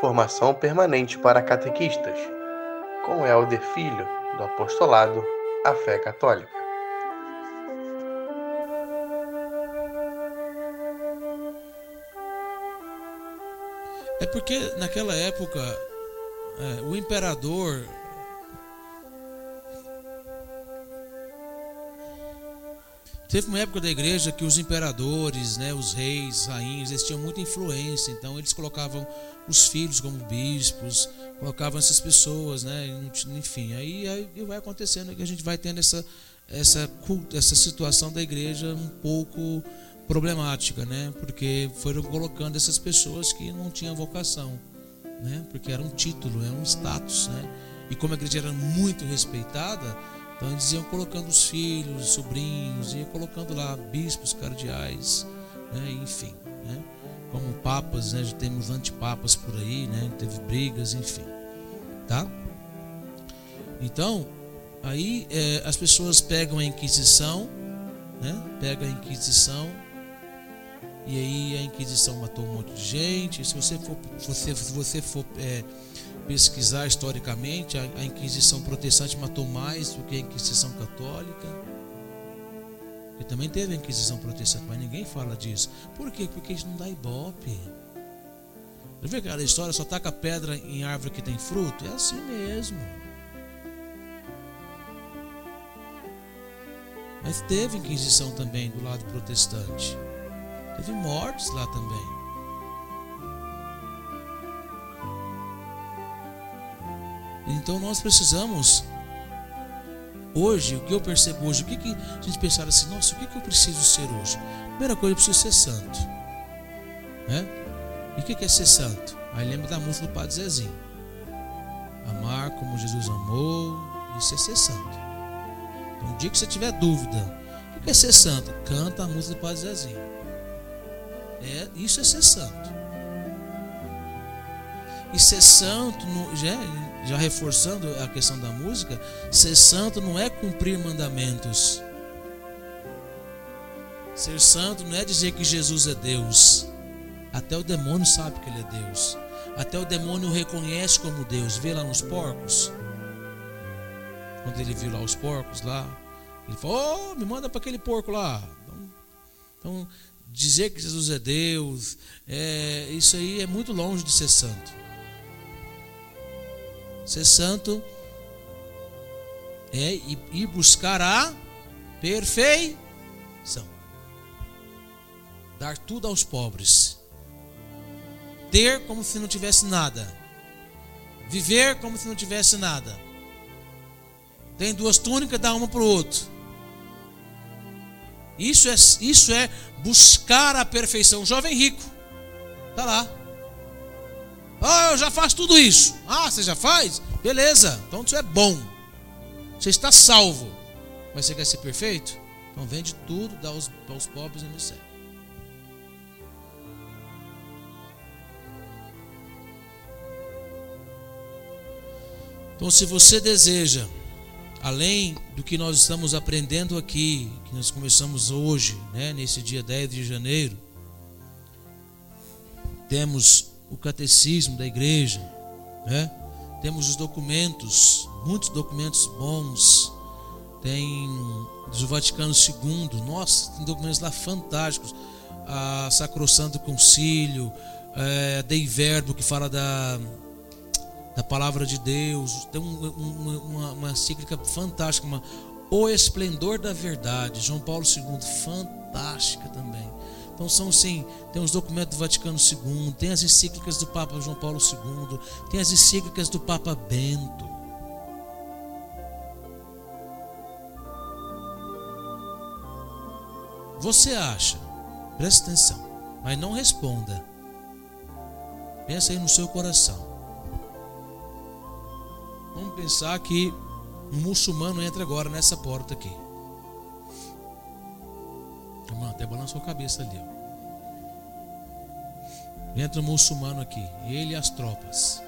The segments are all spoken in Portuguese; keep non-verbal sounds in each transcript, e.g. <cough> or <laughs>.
Formação permanente para catequistas, com Helder Filho, do Apostolado A Fé Católica. É porque naquela época é, o imperador Teve uma época da igreja que os imperadores, né, os reis, rainhas, eles tinham muita influência, então eles colocavam os filhos como bispos, colocavam essas pessoas, né, enfim, aí, aí vai acontecendo que a gente vai tendo essa, essa, essa situação da igreja um pouco problemática, né, porque foram colocando essas pessoas que não tinham vocação, né, porque era um título, era um status, né, e como a igreja era muito respeitada, então eles iam colocando os filhos, os sobrinhos, iam colocando lá bispos, cardeais, né? enfim, né? como papas, né? já temos antipapas por aí, né? teve brigas, enfim, tá? Então, aí é, as pessoas pegam a Inquisição, né? pegam a Inquisição, e aí a Inquisição matou um monte de gente. Se você for, se você for é, pesquisar historicamente, a, Inquisição protestante matou mais do que a Inquisição católica. E também teve a Inquisição protestante, mas ninguém fala disso. Por quê? Porque isso não dá ibope. Você vê aquela história, só taca pedra em árvore que tem fruto? É assim mesmo. Mas teve Inquisição também do lado protestante. Teve mortes lá também. Então nós precisamos hoje, o que eu percebo hoje, o que, que a gente pensar assim, nossa, o que, que eu preciso ser hoje? Primeira coisa, eu preciso ser santo. Né? E o que, que é ser santo? Aí lembra da música do Padre Zezinho. Amar como Jesus amou, isso é ser santo. Então, dia que você tiver dúvida, o que é ser santo? Canta a música do Padre Zezinho. É, isso é ser santo. E ser santo, já, já reforçando a questão da música, ser santo não é cumprir mandamentos. Ser santo não é dizer que Jesus é Deus. Até o demônio sabe que ele é Deus. Até o demônio o reconhece como Deus. Vê lá nos porcos. Quando ele viu lá os porcos lá, ele falou: oh, me manda para aquele porco lá. Então, então, dizer que Jesus é Deus, é, isso aí é muito longe de ser santo. Ser santo é ir buscar a perfeição. Dar tudo aos pobres. Ter como se não tivesse nada. Viver como se não tivesse nada. Tem duas túnicas, dá uma para o outro. Isso é, isso é buscar a perfeição. Jovem rico. Está lá. Ah, eu já faço tudo isso. Ah, você já faz? Beleza, então isso é bom. Você está salvo. Mas você quer ser perfeito? Então vende tudo, dá aos, aos pobres e no céu. Então, se você deseja, além do que nós estamos aprendendo aqui, que nós começamos hoje, né, nesse dia 10 de janeiro, temos o catecismo da igreja, né? temos os documentos, muitos documentos bons, tem do Vaticano II, nossa, tem documentos lá fantásticos, a Sacrosanto Concílio, é, Dei Verbo, que fala da, da palavra de Deus, tem um, uma, uma, uma encíclica fantástica, uma, O Esplendor da Verdade, João Paulo II, fantástica também. Então são sim, tem os documentos do Vaticano II, tem as encíclicas do Papa João Paulo II, tem as encíclicas do Papa Bento. Você acha? Presta atenção, mas não responda. Pensa aí no seu coração. Vamos pensar que um muçulmano entra agora nessa porta aqui. Irmão, até balançou a cabeça ali. Ó. Entra o um muçulmano aqui, ele e as tropas.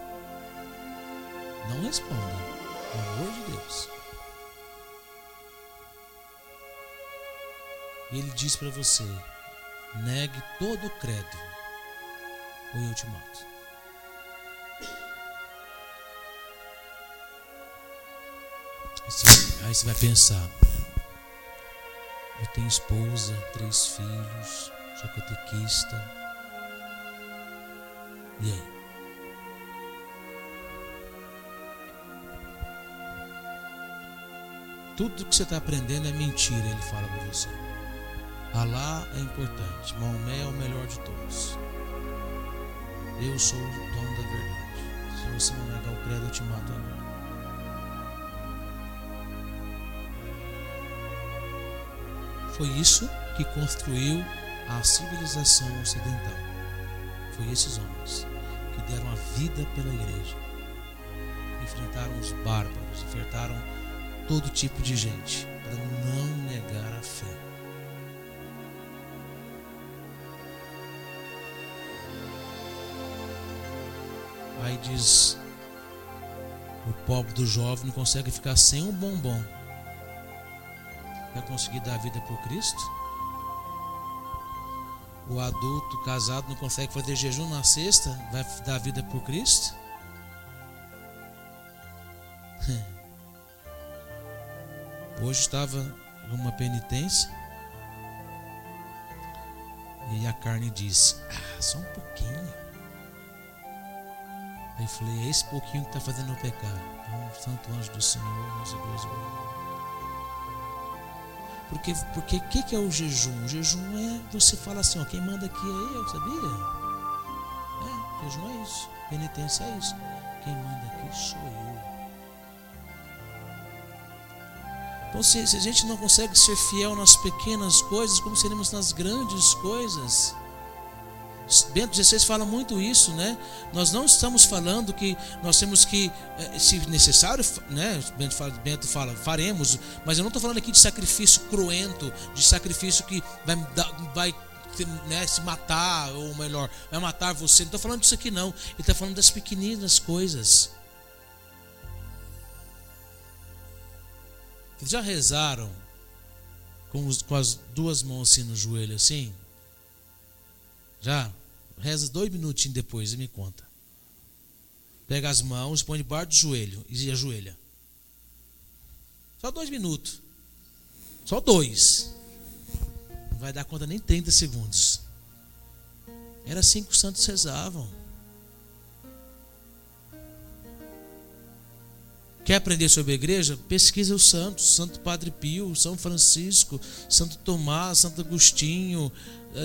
Não responda, pelo amor de Deus. Ele diz para você: negue todo o credo, ou eu te mato. Aí você vai pensar: eu tenho esposa, três filhos, sou catequista. E aí? Tudo que você está aprendendo é mentira, ele fala para você. Alá é importante, Maomé é o melhor de todos. Eu sou o dono da verdade. Se você não negar o credo, eu te mato. Foi isso que construiu a civilização ocidental. Foi esses homens que deram a vida pela igreja. Enfrentaram os bárbaros, enfrentaram todo tipo de gente para não negar a fé. Aí diz: o pobre do jovem não consegue ficar sem um bombom. Vai conseguir dar a vida por Cristo? O adulto casado não consegue fazer jejum na sexta? Vai dar a vida por Cristo? <laughs> Hoje estava numa penitência e a carne disse: Ah, só um pouquinho. Aí eu falei: É esse pouquinho que está fazendo o pecado. Então, Santo anjo do Senhor, nos Deus Porque porque que que é o jejum? O jejum é você fala assim, ó, quem manda aqui é eu, sabia? É, jejum é isso, penitência é isso. Quem manda aqui sou eu. Então, se, se a gente não consegue ser fiel nas pequenas coisas, como seremos nas grandes coisas? Bento XVI fala muito isso, né? Nós não estamos falando que nós temos que, eh, se necessário, né? Bento fala, Bento fala faremos, mas eu não estou falando aqui de sacrifício cruento, de sacrifício que vai, vai né, se matar, ou melhor, vai matar você. Não estou falando disso aqui, não. Ele está falando das pequeninas coisas. já rezaram com, os, com as duas mãos assim no joelho, assim? Já? Reza dois minutinhos depois e me conta. Pega as mãos, põe debaixo do joelho e ajoelha. Só dois minutos. Só dois. Não vai dar conta nem 30 segundos. Era assim que os santos rezavam. Quer aprender sobre a igreja? Pesquisa os santos, Santo Padre Pio, São Francisco, Santo Tomás, Santo Agostinho,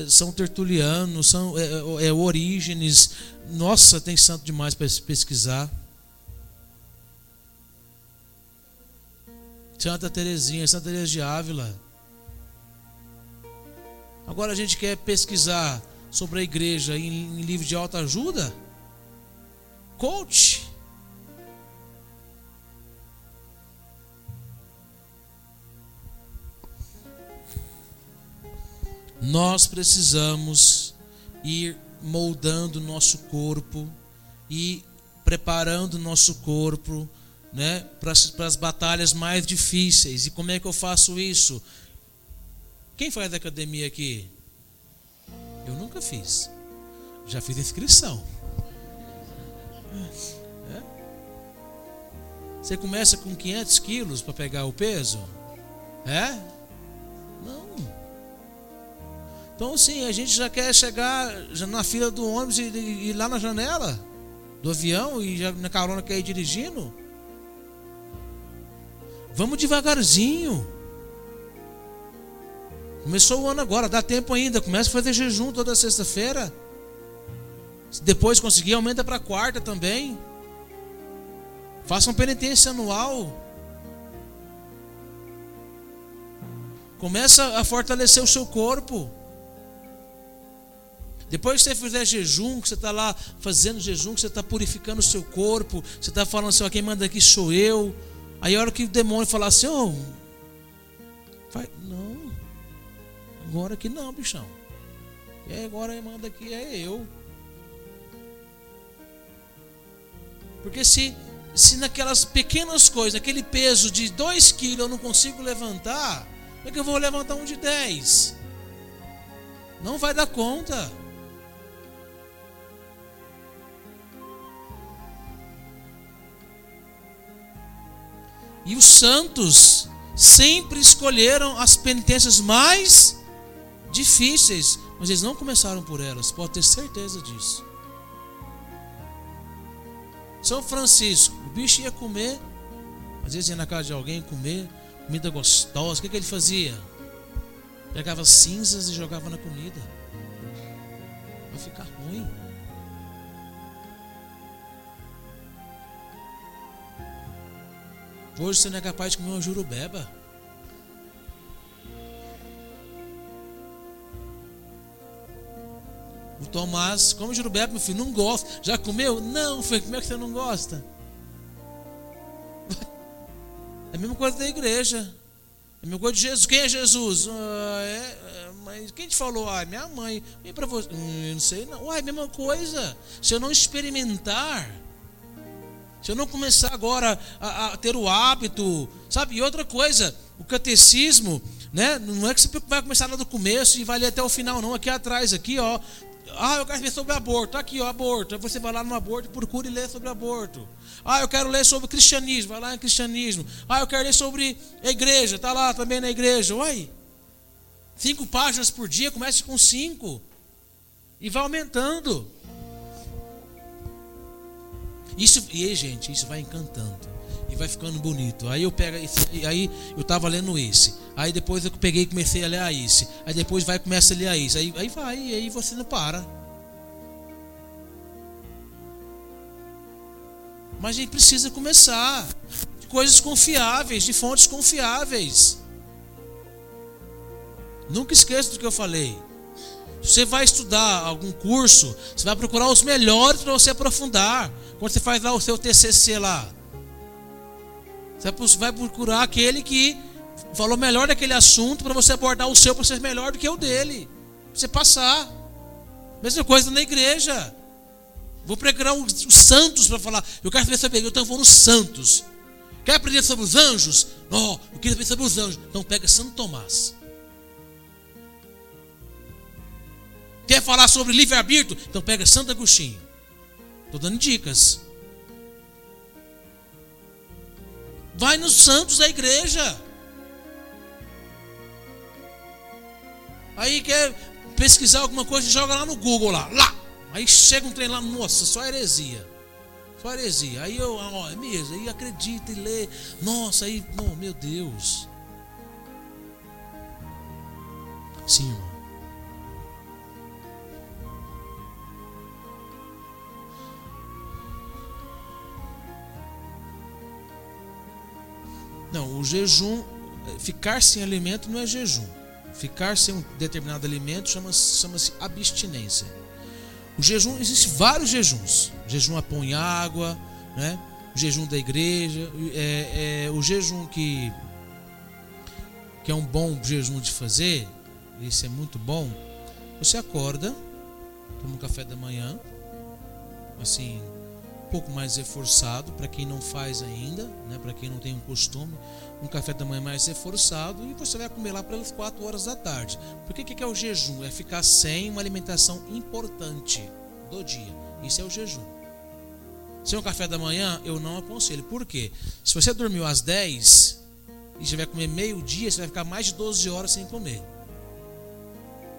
São Tertuliano, São é, é, Orígenes. Nossa, tem santo demais para pesquisar. Santa Terezinha, Santa Teresa de Ávila. Agora a gente quer pesquisar sobre a igreja em, em livro de alta ajuda? Coach. Nós precisamos ir moldando nosso corpo e preparando nosso corpo né, para as batalhas mais difíceis. E como é que eu faço isso? Quem faz academia aqui? Eu nunca fiz. Já fiz inscrição. É? Você começa com 500 quilos para pegar o peso? É? Não. Então, sim, a gente já quer chegar na fila do ônibus e, ir lá na janela do avião e já na carona quer ir dirigindo. Vamos devagarzinho. Começou o ano agora, dá tempo ainda. Começa a fazer jejum toda sexta-feira. Se depois conseguir, aumenta para quarta também. Faça uma penitência anual. Começa a fortalecer o seu corpo. Depois que você fizer jejum, que você está lá fazendo jejum, que você está purificando o seu corpo, você está falando assim, ó, quem manda aqui sou eu. Aí a hora que o demônio falar assim, ó, oh, vai, não, agora que não, bichão. E agora quem manda aqui é eu. Porque se, se naquelas pequenas coisas, aquele peso de 2 quilos eu não consigo levantar, como é que eu vou levantar um de 10? Não vai dar conta. E os santos sempre escolheram as penitências mais difíceis, mas eles não começaram por elas, pode ter certeza disso. São Francisco, o bicho ia comer, às vezes ia na casa de alguém comer, comida gostosa, o que, que ele fazia? Pegava cinzas e jogava na comida. Vai ficar ruim. Hoje você não é capaz de comer uma jurubeba. O Tomás, come jurubeba, meu filho, não gosta. Já comeu? Não, filho, como é que você não gosta? <laughs> É a mesma coisa da igreja. É a mesma coisa de Jesus. Quem é Jesus? Ah, é, é, mas quem te falou? Ah, minha mãe. E para você? Hum, não sei. Não. Uai, mesma coisa. Se eu não experimentar, se eu não começar agora a, a ter o hábito, sabe? E outra coisa, o catecismo, né? Não é que você vai começar lá do começo e vai ler até o final, não. Aqui atrás, aqui, ó. Ah, eu quero ver sobre aborto. Aqui, ó, aborto. Aí você vai lá no aborto e procura e lê sobre aborto. Ah, eu quero ler sobre cristianismo. Vai lá em cristianismo. Ah, eu quero ler sobre a igreja. Está lá também na igreja. Uai. Cinco páginas por dia, comece com cinco. E vai aumentando. Isso, e aí, gente, isso vai encantando. E vai ficando bonito. Aí eu pego esse, aí eu estava lendo esse. Aí depois eu peguei e comecei a ler a esse. Aí depois vai começa a ler a esse. Aí, aí vai, e aí você não para. Mas a gente precisa começar de coisas confiáveis, de fontes confiáveis. Nunca esqueça do que eu falei. Você vai estudar algum curso, você vai procurar os melhores para você aprofundar. Quando você faz lá o seu TCC lá, você vai procurar aquele que falou melhor daquele assunto para você abordar o seu para ser melhor do que o dele. Pra você passar. Mesma coisa na igreja. Vou pregar os, os santos para falar. Eu quero saber sobre ele. Então vou nos santos. Quer aprender sobre os anjos? Não, oh, eu queria saber sobre os anjos. Então pega Santo Tomás. Quer falar sobre livre-arbítrio? Então pega Santo Agostinho. Estou dando dicas. Vai nos santos da igreja. Aí quer pesquisar alguma coisa, joga lá no Google lá. Lá! Aí chega um trem lá, nossa, só heresia. Só heresia. Aí eu, ó, é mesmo, aí acredita e lê. Nossa, aí, oh, meu Deus. Sim, irmão. Não, o jejum, ficar sem alimento não é jejum. Ficar sem um determinado alimento chama-se chama abstinência. O jejum, existem vários jejuns. Jejum a pão e água, né? o jejum da igreja, é, é, o jejum que, que é um bom jejum de fazer, esse é muito bom. Você acorda, toma um café da manhã, assim, pouco mais reforçado para quem não faz ainda, né? para quem não tem um costume, um café da manhã mais reforçado e você vai comer lá pelas 4 horas da tarde. Por que, que é o jejum? É ficar sem uma alimentação importante do dia. Isso é o jejum. Sem o café da manhã, eu não aconselho. Por quê? Se você dormiu às 10 e já vai comer meio-dia, você vai ficar mais de 12 horas sem comer.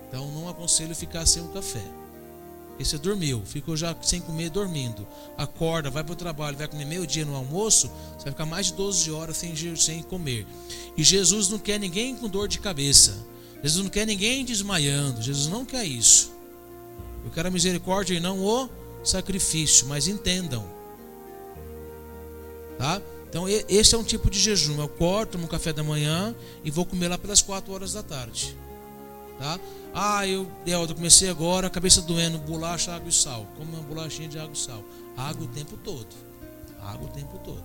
Então não aconselho ficar sem o café. E você dormiu, ficou já sem comer, dormindo. Acorda, vai para o trabalho, vai comer meio dia no almoço, você vai ficar mais de 12 horas sem, sem comer. E Jesus não quer ninguém com dor de cabeça. Jesus não quer ninguém desmaiando. Jesus não quer isso. Eu quero a misericórdia e não o sacrifício, mas entendam. Tá? Então, esse é um tipo de jejum. Eu corto, um café da manhã e vou comer lá pelas 4 horas da tarde. Tá? Ah, eu, eu comecei agora, cabeça doendo, bolacha, água e sal. Como uma bolachinha de água e sal. Água o tempo todo. Água o tempo todo.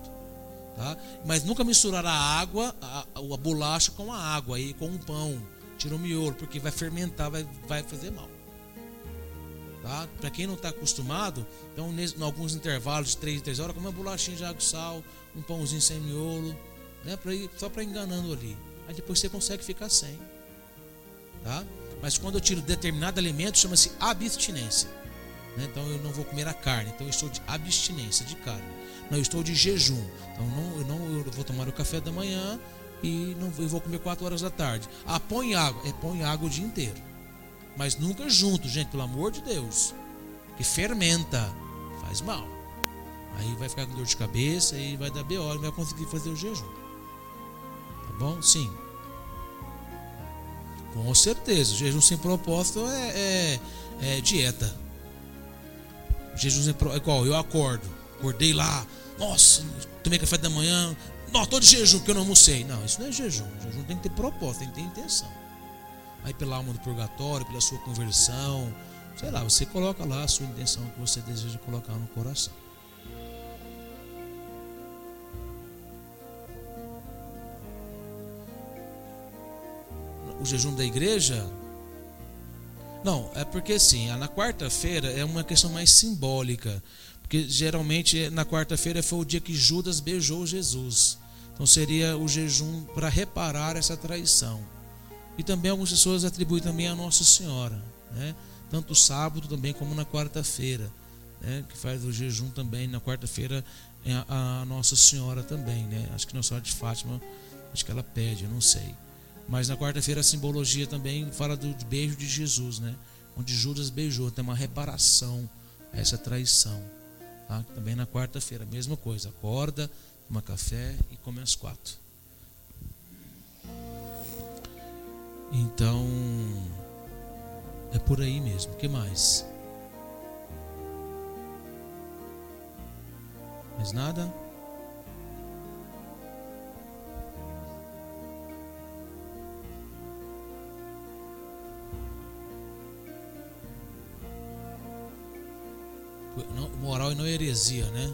Tá? Mas nunca misturar a água, a, a bolacha com a água e com o pão. Tira o miolo, porque vai fermentar, vai, vai fazer mal. Tá? Para quem não está acostumado, então em alguns intervalos de 3 em 3 horas, come uma bolachinha de água e sal, um pãozinho sem miolo, né? Pra ir, só para enganando ali. Aí depois você consegue ficar sem. Tá? Mas quando eu tiro determinado alimento, chama-se abstinência. Né? Então eu não vou comer a carne, então eu estou de abstinência de carne. Não, eu estou de jejum. Então não, eu não eu vou tomar o café da manhã e não eu vou comer 4 horas da tarde. Ah, põe água. É põe água o dia inteiro. Mas nunca junto, gente, pelo amor de Deus. Que fermenta, faz mal. Aí vai ficar com dor de cabeça e vai dar BO, não vai conseguir fazer o jejum. Tá bom? Sim. Com certeza. Jejum sem propósito é, é, é dieta. Jejum sem propósito. É igual, eu acordo. Acordei lá. Nossa, tomei café da manhã. Não, tô de jejum porque eu não almocei. Não, isso não é jejum. Jejum tem que ter propósito, tem que ter intenção. Aí pela alma do purgatório, pela sua conversão. Sei lá, você coloca lá a sua intenção que você deseja colocar no coração. O jejum da igreja? Não, é porque assim, na quarta-feira é uma questão mais simbólica. Porque geralmente na quarta-feira foi o dia que Judas beijou Jesus. Então seria o jejum para reparar essa traição. E também algumas pessoas atribuem também a Nossa Senhora, né? tanto sábado também como na quarta-feira, né? que faz o jejum também na quarta-feira é a Nossa Senhora também, né? Acho que Nossa Senhora de Fátima, acho que ela pede, eu não sei. Mas na quarta-feira a simbologia também fala do beijo de Jesus, né? Onde Judas beijou, tem uma reparação a essa traição. Tá? Também na quarta-feira, mesma coisa. Acorda, toma café e come às quatro. Então, é por aí mesmo. O que mais? Mais nada? Moral e não heresia, né?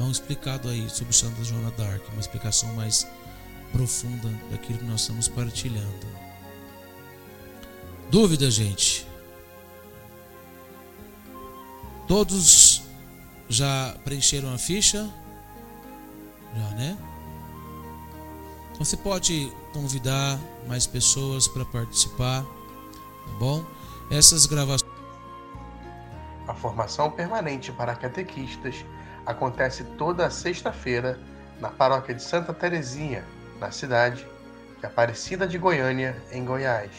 Então, explicado aí sobre Santa Joana d'Arc, uma explicação mais profunda daquilo que nós estamos partilhando. Dúvida, gente? Todos já preencheram a ficha? Já, né? Você pode convidar mais pessoas para participar, tá bom? Essas gravações. A formação permanente para catequistas acontece toda sexta-feira na paróquia de Santa Terezinha, na cidade de Aparecida de Goiânia, em Goiás.